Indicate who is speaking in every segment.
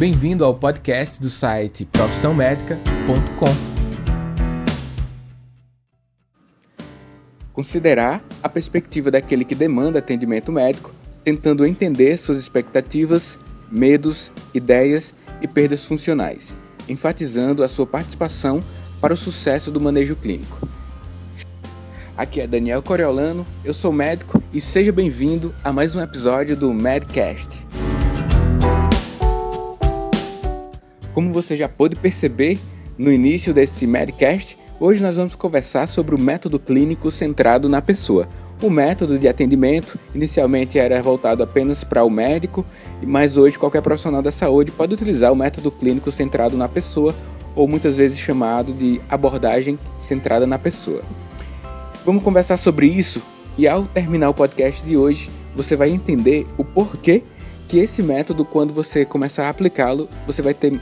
Speaker 1: Bem-vindo ao podcast do site profissãomedica.com.
Speaker 2: Considerar a perspectiva daquele que demanda atendimento médico, tentando entender suas expectativas, medos, ideias e perdas funcionais, enfatizando a sua participação para o sucesso do manejo clínico. Aqui é Daniel Coriolano, eu sou médico e seja bem-vindo a mais um episódio do Medcast. Como você já pôde perceber no início desse Medcast, hoje nós vamos conversar sobre o método clínico centrado na pessoa. O método de atendimento inicialmente era voltado apenas para o médico, mas hoje qualquer profissional da saúde pode utilizar o método clínico centrado na pessoa, ou muitas vezes chamado de abordagem centrada na pessoa. Vamos conversar sobre isso e ao terminar o podcast de hoje, você vai entender o porquê que esse método, quando você começar a aplicá-lo, você vai ter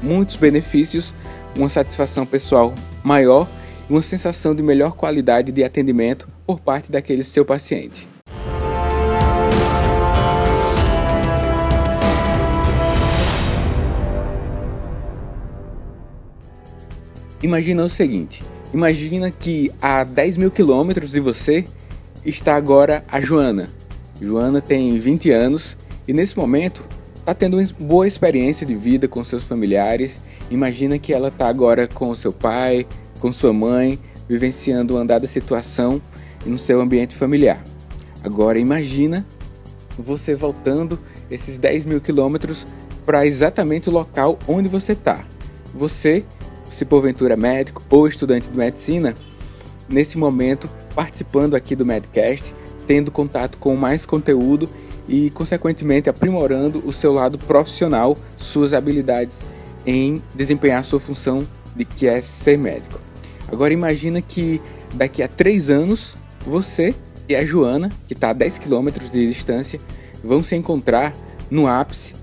Speaker 2: muitos benefícios, uma satisfação pessoal maior e uma sensação de melhor qualidade de atendimento por parte daquele seu paciente. Imagina o seguinte: imagina que a 10 mil quilômetros de você está agora a Joana. Joana tem 20 anos e nesse momento está tendo uma boa experiência de vida com seus familiares. Imagina que ela está agora com seu pai, com sua mãe, vivenciando uma dada situação no seu ambiente familiar. Agora imagina você voltando esses 10 mil quilômetros para exatamente o local onde você está. Você, se porventura médico ou estudante de medicina, nesse momento participando aqui do Medcast, tendo contato com mais conteúdo e, consequentemente, aprimorando o seu lado profissional, suas habilidades em desempenhar sua função de que é ser médico. Agora imagina que daqui a três anos você e a Joana, que está a 10 quilômetros de distância, vão se encontrar no ápice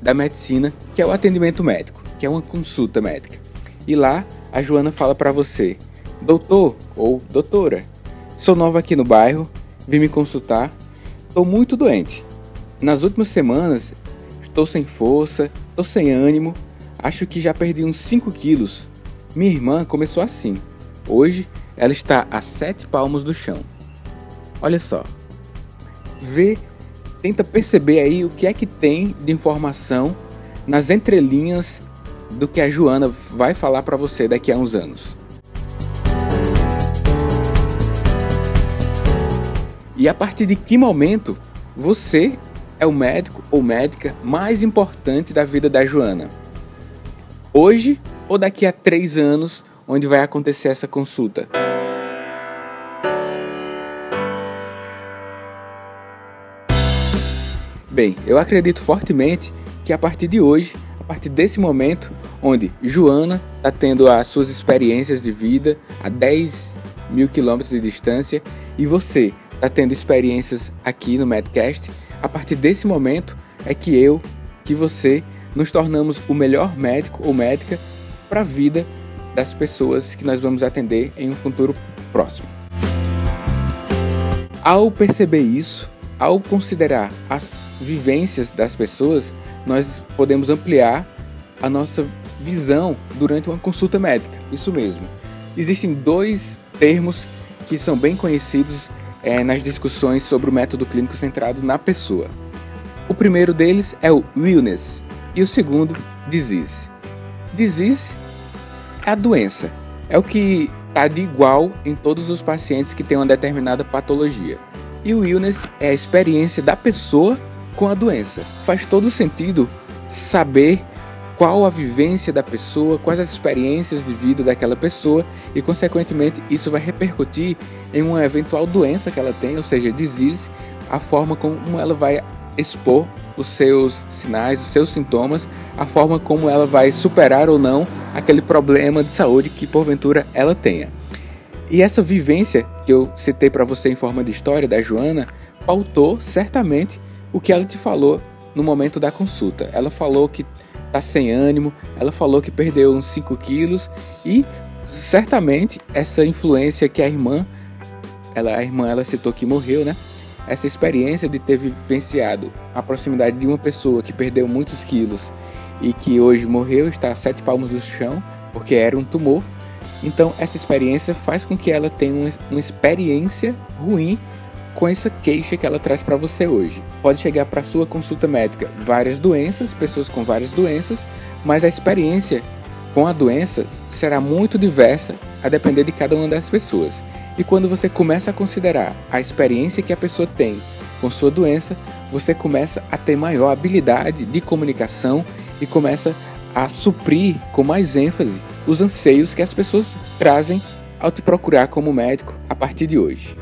Speaker 2: da medicina, que é o atendimento médico, que é uma consulta médica. E lá a Joana fala para você: "Doutor ou doutora, sou nova aqui no bairro, vim me consultar Estou muito doente. Nas últimas semanas, estou sem força, estou sem ânimo, acho que já perdi uns 5 quilos. Minha irmã começou assim. Hoje, ela está a 7 palmos do chão. Olha só. Vê, tenta perceber aí o que é que tem de informação nas entrelinhas do que a Joana vai falar para você daqui a uns anos. E a partir de que momento você é o médico ou médica mais importante da vida da Joana? Hoje ou daqui a três anos, onde vai acontecer essa consulta? Bem, eu acredito fortemente que a partir de hoje, a partir desse momento, onde Joana está tendo as suas experiências de vida a 10 mil quilômetros de distância e você está tendo experiências aqui no Medcast, a partir desse momento é que eu, que você, nos tornamos o melhor médico ou médica para a vida das pessoas que nós vamos atender em um futuro próximo. Ao perceber isso, ao considerar as vivências das pessoas, nós podemos ampliar a nossa visão durante uma consulta médica. Isso mesmo. Existem dois termos que são bem conhecidos é, nas discussões sobre o método clínico centrado na pessoa. O primeiro deles é o willness e o segundo, disease. Disease é a doença, é o que está de igual em todos os pacientes que têm uma determinada patologia. E o illness é a experiência da pessoa com a doença. Faz todo sentido saber qual a vivência da pessoa, quais as experiências de vida daquela pessoa e, consequentemente, isso vai repercutir em uma eventual doença que ela tem, ou seja, disease, a forma como ela vai expor os seus sinais, os seus sintomas, a forma como ela vai superar ou não aquele problema de saúde que porventura ela tenha. E essa vivência que eu citei para você em forma de história da Joana pautou certamente o que ela te falou no momento da consulta. Ela falou que tá sem ânimo. Ela falou que perdeu uns 5 quilos e certamente essa influência que a irmã, ela, a irmã ela citou que morreu, né? Essa experiência de ter vivenciado a proximidade de uma pessoa que perdeu muitos quilos e que hoje morreu, está a sete palmos do chão, porque era um tumor. Então, essa experiência faz com que ela tenha uma, uma experiência ruim com essa queixa que ela traz para você hoje. Pode chegar para sua consulta médica várias doenças, pessoas com várias doenças, mas a experiência com a doença será muito diversa a depender de cada uma das pessoas. E quando você começa a considerar a experiência que a pessoa tem com sua doença, você começa a ter maior habilidade de comunicação e começa a suprir com mais ênfase os anseios que as pessoas trazem ao te procurar como médico a partir de hoje.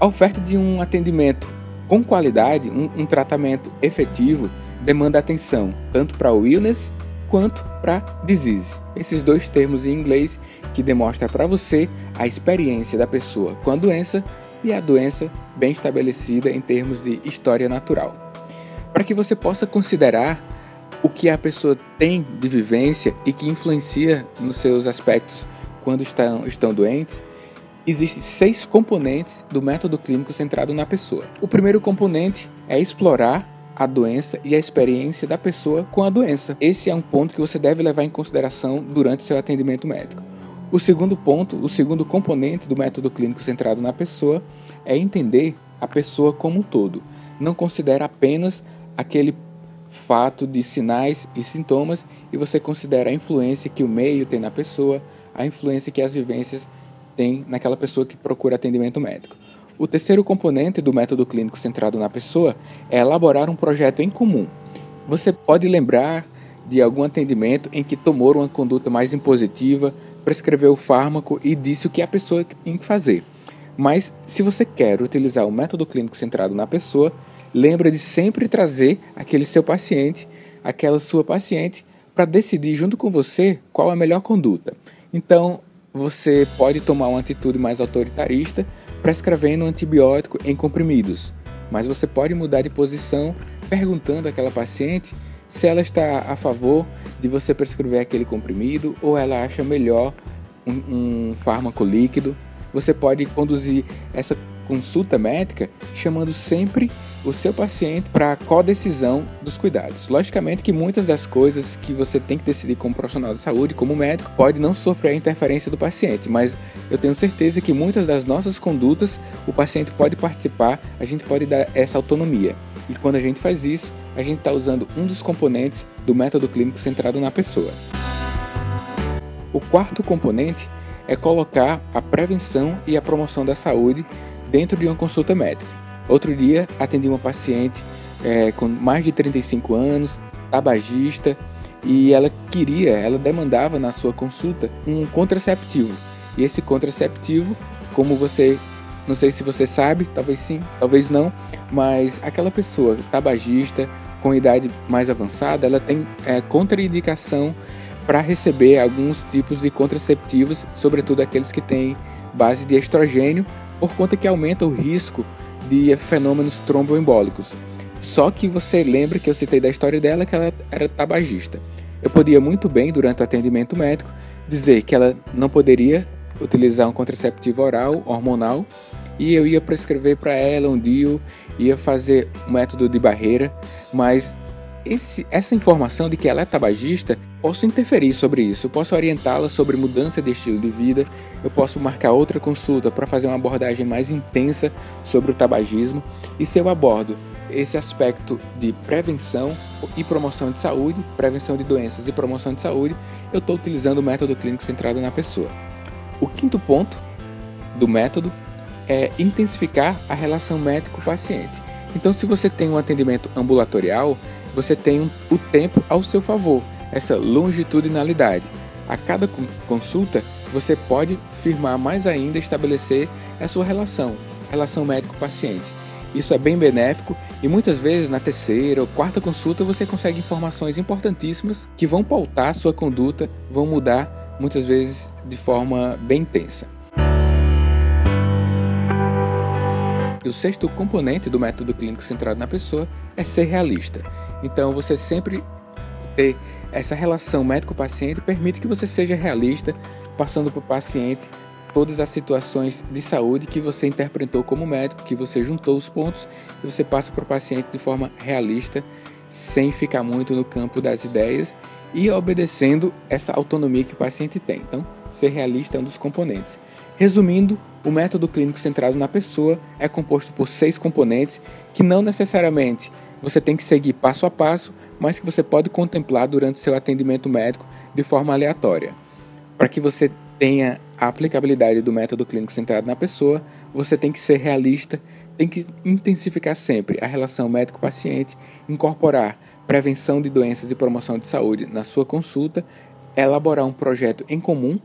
Speaker 2: A oferta de um atendimento com qualidade, um, um tratamento efetivo, demanda atenção tanto para o illness quanto para disease. Esses dois termos em inglês que demonstram para você a experiência da pessoa com a doença e a doença bem estabelecida em termos de história natural. Para que você possa considerar o que a pessoa tem de vivência e que influencia nos seus aspectos quando estão, estão doentes, existem seis componentes do método clínico centrado na pessoa. O primeiro componente é explorar a doença e a experiência da pessoa com a doença. Esse é um ponto que você deve levar em consideração durante seu atendimento médico. O segundo ponto, o segundo componente do método clínico centrado na pessoa é entender a pessoa como um todo. Não considera apenas aquele fato de sinais e sintomas e você considera a influência que o meio tem na pessoa, a influência que as vivências tem naquela pessoa que procura atendimento médico. O terceiro componente do método clínico centrado na pessoa é elaborar um projeto em comum. Você pode lembrar de algum atendimento em que tomou uma conduta mais impositiva, prescreveu o fármaco e disse o que a pessoa tem que fazer. Mas se você quer utilizar o método clínico centrado na pessoa, lembra de sempre trazer aquele seu paciente, aquela sua paciente, para decidir junto com você qual a melhor conduta. Então, você pode tomar uma atitude mais autoritarista prescrevendo um antibiótico em comprimidos, mas você pode mudar de posição perguntando àquela paciente se ela está a favor de você prescrever aquele comprimido ou ela acha melhor um, um fármaco líquido. Você pode conduzir essa consulta médica chamando sempre o seu paciente para a co-decisão dos cuidados. Logicamente que muitas das coisas que você tem que decidir como profissional de saúde, como médico, pode não sofrer a interferência do paciente, mas eu tenho certeza que muitas das nossas condutas o paciente pode participar, a gente pode dar essa autonomia. E quando a gente faz isso, a gente está usando um dos componentes do método clínico centrado na pessoa. O quarto componente é colocar a prevenção e a promoção da saúde dentro de uma consulta médica. Outro dia atendi uma paciente é, com mais de 35 anos, tabagista, e ela queria, ela demandava na sua consulta um contraceptivo. E esse contraceptivo, como você, não sei se você sabe, talvez sim, talvez não, mas aquela pessoa tabagista com idade mais avançada, ela tem é, contraindicação para receber alguns tipos de contraceptivos, sobretudo aqueles que têm base de estrogênio, por conta que aumenta o risco de fenômenos tromboembólicos. Só que você lembra que eu citei da história dela que ela era tabagista. Eu podia muito bem, durante o atendimento médico, dizer que ela não poderia utilizar um contraceptivo oral, hormonal, e eu ia prescrever para ela um DIU, ia fazer um método de barreira, mas esse, essa informação de que ela é tabagista, posso interferir sobre isso, posso orientá-la sobre mudança de estilo de vida, eu posso marcar outra consulta para fazer uma abordagem mais intensa sobre o tabagismo, e se eu abordo esse aspecto de prevenção e promoção de saúde, prevenção de doenças e promoção de saúde, eu estou utilizando o método clínico centrado na pessoa. O quinto ponto do método é intensificar a relação médico-paciente. Então, se você tem um atendimento ambulatorial, você tem o tempo ao seu favor, essa longitudinalidade. A cada consulta, você pode firmar mais ainda, estabelecer a sua relação, relação médico-paciente. Isso é bem benéfico e muitas vezes na terceira ou quarta consulta você consegue informações importantíssimas que vão pautar sua conduta, vão mudar muitas vezes de forma bem intensa. O sexto componente do método clínico centrado na pessoa é ser realista. Então, você sempre ter essa relação médico-paciente permite que você seja realista, passando para o paciente todas as situações de saúde que você interpretou como médico, que você juntou os pontos e você passa para o paciente de forma realista, sem ficar muito no campo das ideias e obedecendo essa autonomia que o paciente tem. Então, ser realista é um dos componentes. Resumindo, o método clínico centrado na pessoa é composto por seis componentes que não necessariamente você tem que seguir passo a passo, mas que você pode contemplar durante seu atendimento médico de forma aleatória. Para que você tenha a aplicabilidade do método clínico centrado na pessoa, você tem que ser realista, tem que intensificar sempre a relação médico-paciente, incorporar prevenção de doenças e promoção de saúde na sua consulta, elaborar um projeto em comum,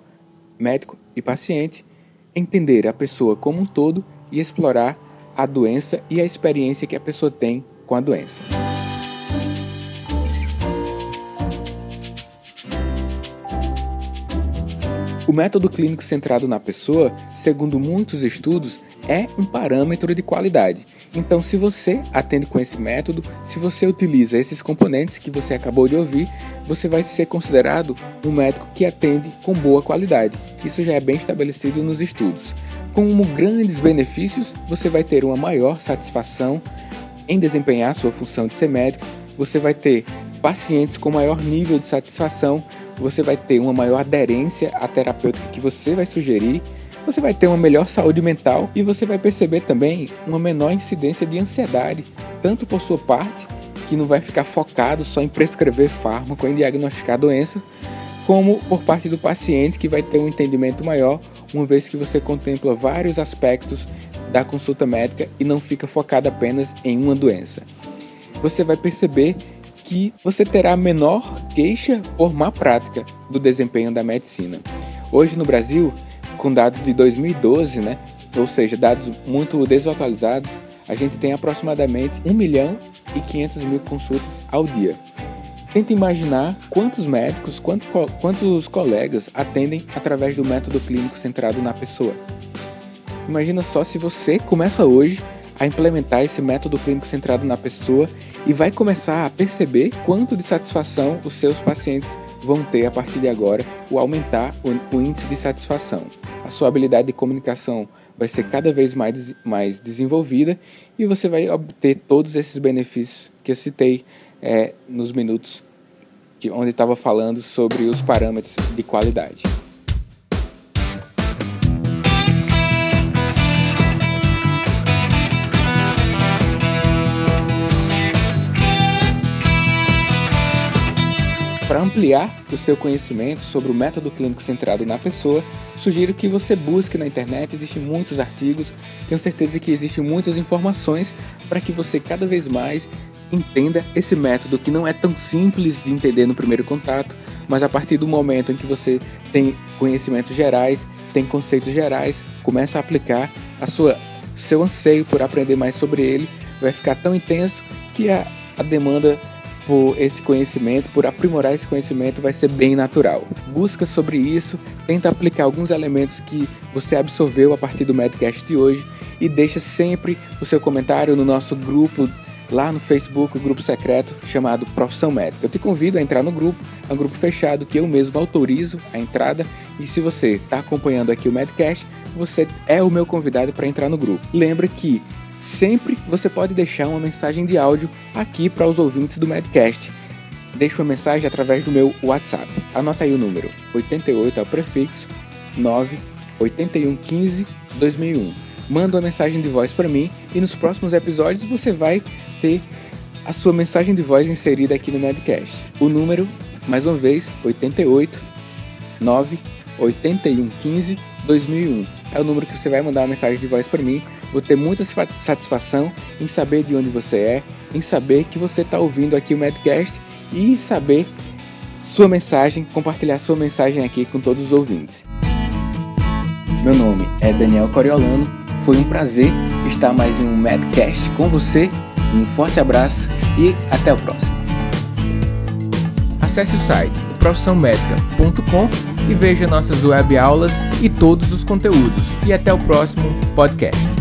Speaker 2: médico e paciente, entender a pessoa como um todo e explorar a doença e a experiência que a pessoa tem com a doença. O método clínico centrado na pessoa, segundo muitos estudos, é um parâmetro de qualidade. Então, se você atende com esse método, se você utiliza esses componentes que você acabou de ouvir, você vai ser considerado um médico que atende com boa qualidade. Isso já é bem estabelecido nos estudos. Como grandes benefícios, você vai ter uma maior satisfação em desempenhar sua função de ser médico, você vai ter pacientes com maior nível de satisfação, você vai ter uma maior aderência à terapêutica que você vai sugerir, você vai ter uma melhor saúde mental e você vai perceber também uma menor incidência de ansiedade, tanto por sua parte, que não vai ficar focado só em prescrever fármaco, em diagnosticar doença, como por parte do paciente que vai ter um entendimento maior, uma vez que você contempla vários aspectos da consulta médica e não fica focado apenas em uma doença. Você vai perceber que você terá menor queixa por má prática do desempenho da medicina. Hoje no Brasil, com dados de 2012, né, ou seja, dados muito desatualizados, a gente tem aproximadamente 1 milhão e 500 mil consultas ao dia. Tenta imaginar quantos médicos, quantos colegas atendem através do método clínico centrado na pessoa. Imagina só se você começa hoje a implementar esse método clínico centrado na pessoa e vai começar a perceber quanto de satisfação os seus pacientes vão ter a partir de agora, o aumentar o, índice de satisfação. A sua habilidade de comunicação vai ser cada vez mais, mais desenvolvida e você vai obter todos esses benefícios que eu citei é, nos minutos que, onde estava falando sobre os parâmetros de qualidade. Para ampliar o seu conhecimento sobre o método clínico centrado na pessoa, sugiro que você busque na internet, existem muitos artigos, tenho certeza que existem muitas informações para que você cada vez mais entenda esse método que não é tão simples de entender no primeiro contato, mas a partir do momento em que você tem conhecimentos gerais, tem conceitos gerais, começa a aplicar a sua seu anseio por aprender mais sobre ele vai ficar tão intenso que a, a demanda por esse conhecimento, por aprimorar esse conhecimento, vai ser bem natural. Busca sobre isso, tenta aplicar alguns elementos que você absorveu a partir do Medcast de hoje e deixa sempre o seu comentário no nosso grupo lá no Facebook, o grupo secreto chamado Profissão Médica. Eu te convido a entrar no grupo, é um grupo fechado que eu mesmo autorizo a entrada e se você está acompanhando aqui o Medcast, você é o meu convidado para entrar no grupo. Lembra que sempre você pode deixar uma mensagem de áudio aqui para os ouvintes do Medcast. Deixe uma mensagem através do meu WhatsApp. Anota aí o número: 88 é o prefixo 9 8115 2001. Manda uma mensagem de voz para mim e nos próximos episódios você vai ter a sua mensagem de voz inserida aqui no Medcast. O número, mais uma vez, 88 9 8115 2001. É o número que você vai mandar uma mensagem de voz para mim Vou ter muita satisfação em saber de onde você é, em saber que você está ouvindo aqui o Medcast e saber sua mensagem, compartilhar sua mensagem aqui com todos os ouvintes. Meu nome é Daniel Coriolano, foi um prazer estar mais em um Medcast com você. Um forte abraço e até o próximo.
Speaker 1: Acesse o site profissãomedica.com e veja nossas web aulas e todos os conteúdos. E até o próximo podcast.